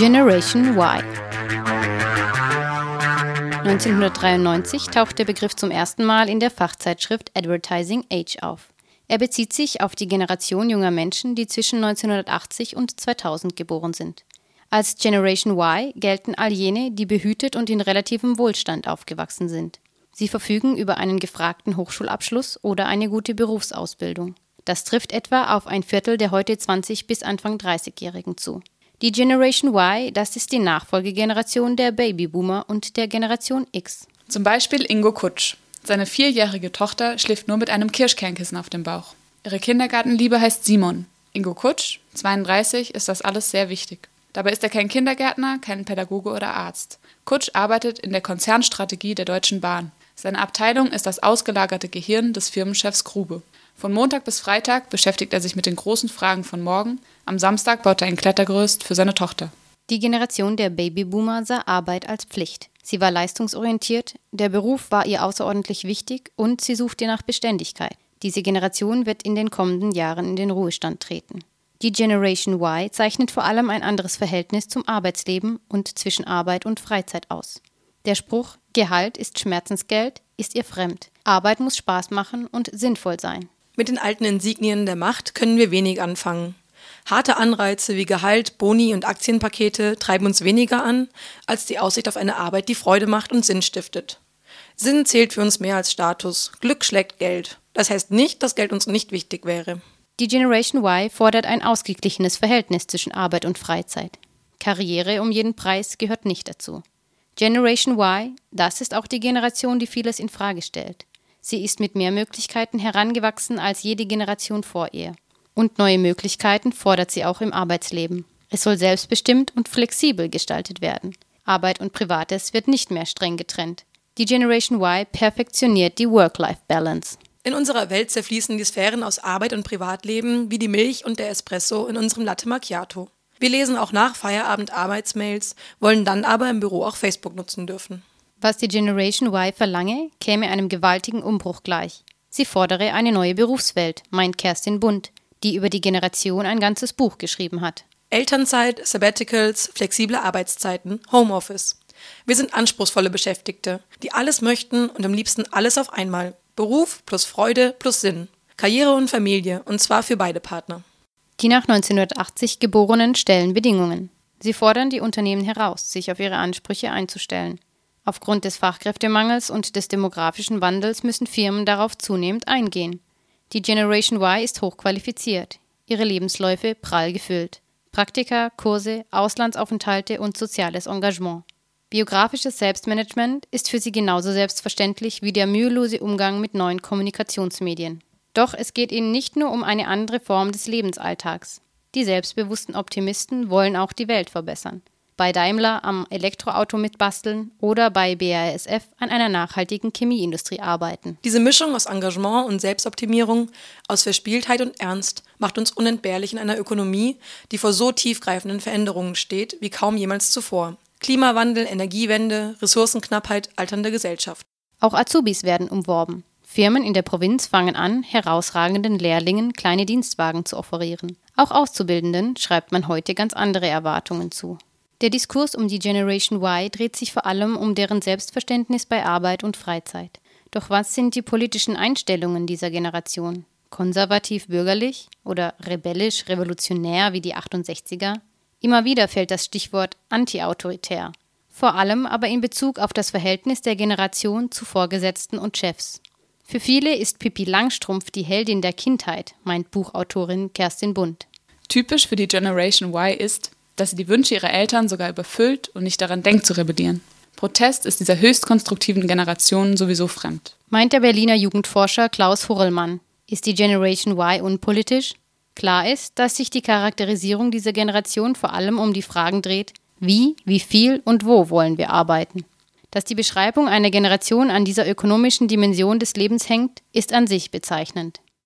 Generation Y 1993 taucht der Begriff zum ersten Mal in der Fachzeitschrift Advertising Age auf. Er bezieht sich auf die Generation junger Menschen, die zwischen 1980 und 2000 geboren sind. Als Generation Y gelten all jene, die behütet und in relativem Wohlstand aufgewachsen sind. Sie verfügen über einen gefragten Hochschulabschluss oder eine gute Berufsausbildung. Das trifft etwa auf ein Viertel der heute 20 bis Anfang 30-Jährigen zu. Die Generation Y, das ist die Nachfolgegeneration der Babyboomer und der Generation X. Zum Beispiel Ingo Kutsch. Seine vierjährige Tochter schläft nur mit einem Kirschkernkissen auf dem Bauch. Ihre Kindergartenliebe heißt Simon. Ingo Kutsch, 32, ist das alles sehr wichtig. Dabei ist er kein Kindergärtner, kein Pädagoge oder Arzt. Kutsch arbeitet in der Konzernstrategie der Deutschen Bahn. Seine Abteilung ist das ausgelagerte Gehirn des Firmenchefs Grube. Von Montag bis Freitag beschäftigt er sich mit den großen Fragen von morgen. Am Samstag baut er ein Klettergerüst für seine Tochter. Die Generation der Babyboomer sah Arbeit als Pflicht. Sie war leistungsorientiert, der Beruf war ihr außerordentlich wichtig und sie suchte nach Beständigkeit. Diese Generation wird in den kommenden Jahren in den Ruhestand treten. Die Generation Y zeichnet vor allem ein anderes Verhältnis zum Arbeitsleben und zwischen Arbeit und Freizeit aus. Der Spruch Gehalt ist Schmerzensgeld ist ihr fremd. Arbeit muss Spaß machen und sinnvoll sein. Mit den alten Insignien der Macht können wir wenig anfangen. Harte Anreize wie Gehalt, Boni und Aktienpakete treiben uns weniger an, als die Aussicht auf eine Arbeit, die Freude macht und Sinn stiftet. Sinn zählt für uns mehr als Status. Glück schlägt Geld. Das heißt nicht, dass Geld uns nicht wichtig wäre. Die Generation Y fordert ein ausgeglichenes Verhältnis zwischen Arbeit und Freizeit. Karriere um jeden Preis gehört nicht dazu. Generation Y, das ist auch die Generation, die vieles in Frage stellt. Sie ist mit mehr Möglichkeiten herangewachsen als jede Generation vor ihr. Und neue Möglichkeiten fordert sie auch im Arbeitsleben. Es soll selbstbestimmt und flexibel gestaltet werden. Arbeit und Privates wird nicht mehr streng getrennt. Die Generation Y perfektioniert die Work-Life-Balance. In unserer Welt zerfließen die Sphären aus Arbeit und Privatleben wie die Milch und der Espresso in unserem Latte Macchiato. Wir lesen auch nach Feierabend Arbeitsmails, wollen dann aber im Büro auch Facebook nutzen dürfen. Was die Generation Y verlange, käme einem gewaltigen Umbruch gleich. Sie fordere eine neue Berufswelt, meint Kerstin Bund, die über die Generation ein ganzes Buch geschrieben hat. Elternzeit, Sabbaticals, flexible Arbeitszeiten, Homeoffice. Wir sind anspruchsvolle Beschäftigte, die alles möchten und am liebsten alles auf einmal. Beruf plus Freude plus Sinn. Karriere und Familie, und zwar für beide Partner. Die nach 1980 Geborenen stellen Bedingungen. Sie fordern die Unternehmen heraus, sich auf ihre Ansprüche einzustellen. Aufgrund des Fachkräftemangels und des demografischen Wandels müssen Firmen darauf zunehmend eingehen. Die Generation Y ist hochqualifiziert, ihre Lebensläufe prall gefüllt. Praktika, Kurse, Auslandsaufenthalte und soziales Engagement. Biografisches Selbstmanagement ist für sie genauso selbstverständlich wie der mühelose Umgang mit neuen Kommunikationsmedien. Doch es geht ihnen nicht nur um eine andere Form des Lebensalltags. Die selbstbewussten Optimisten wollen auch die Welt verbessern bei Daimler am Elektroauto mitbasteln oder bei BASF an einer nachhaltigen Chemieindustrie arbeiten. Diese Mischung aus Engagement und Selbstoptimierung, aus Verspieltheit und Ernst macht uns unentbehrlich in einer Ökonomie, die vor so tiefgreifenden Veränderungen steht wie kaum jemals zuvor. Klimawandel, Energiewende, Ressourcenknappheit, alternde Gesellschaft. Auch Azubis werden umworben. Firmen in der Provinz fangen an, herausragenden Lehrlingen kleine Dienstwagen zu offerieren. Auch Auszubildenden schreibt man heute ganz andere Erwartungen zu. Der Diskurs um die Generation Y dreht sich vor allem um deren Selbstverständnis bei Arbeit und Freizeit. Doch was sind die politischen Einstellungen dieser Generation? Konservativ-bürgerlich oder rebellisch-revolutionär wie die 68er? Immer wieder fällt das Stichwort antiautoritär. Vor allem aber in Bezug auf das Verhältnis der Generation zu Vorgesetzten und Chefs. Für viele ist Pippi Langstrumpf die Heldin der Kindheit, meint Buchautorin Kerstin Bund. Typisch für die Generation Y ist, dass sie die Wünsche ihrer Eltern sogar überfüllt und nicht daran denkt zu rebellieren. Protest ist dieser höchst konstruktiven Generation sowieso fremd. Meint der Berliner Jugendforscher Klaus Hurrellmann. Ist die Generation Y unpolitisch? Klar ist, dass sich die Charakterisierung dieser Generation vor allem um die Fragen dreht, wie, wie viel und wo wollen wir arbeiten. Dass die Beschreibung einer Generation an dieser ökonomischen Dimension des Lebens hängt, ist an sich bezeichnend.